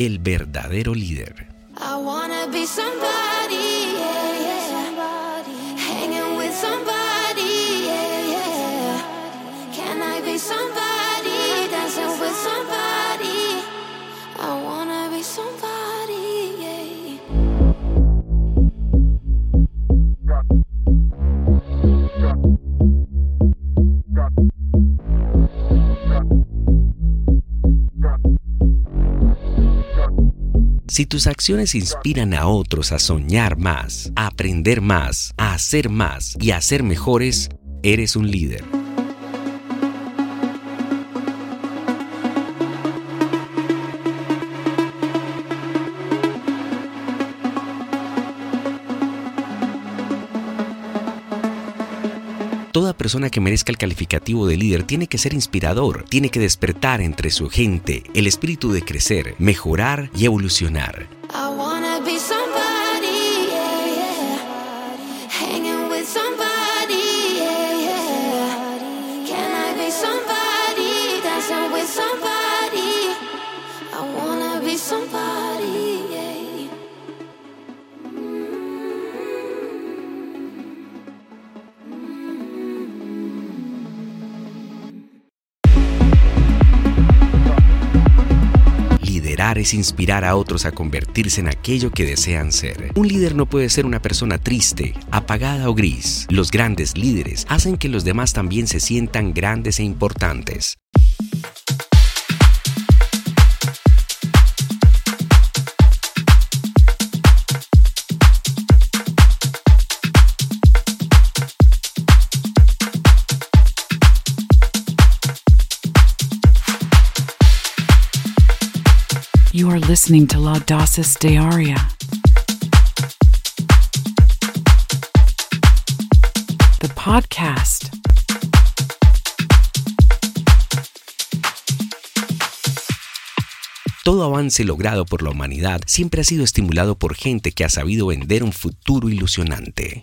El verdadero líder. I Si tus acciones inspiran a otros a soñar más, a aprender más, a hacer más y a ser mejores, eres un líder. Toda persona que merezca el calificativo de líder tiene que ser inspirador, tiene que despertar entre su gente el espíritu de crecer, mejorar y evolucionar. Liderar es inspirar a otros a convertirse en aquello que desean ser. Un líder no puede ser una persona triste, apagada o gris. Los grandes líderes hacen que los demás también se sientan grandes e importantes. Listening to La Dosis Diaria. The podcast. Todo avance logrado por la humanidad siempre ha sido estimulado por gente que ha sabido vender un futuro ilusionante.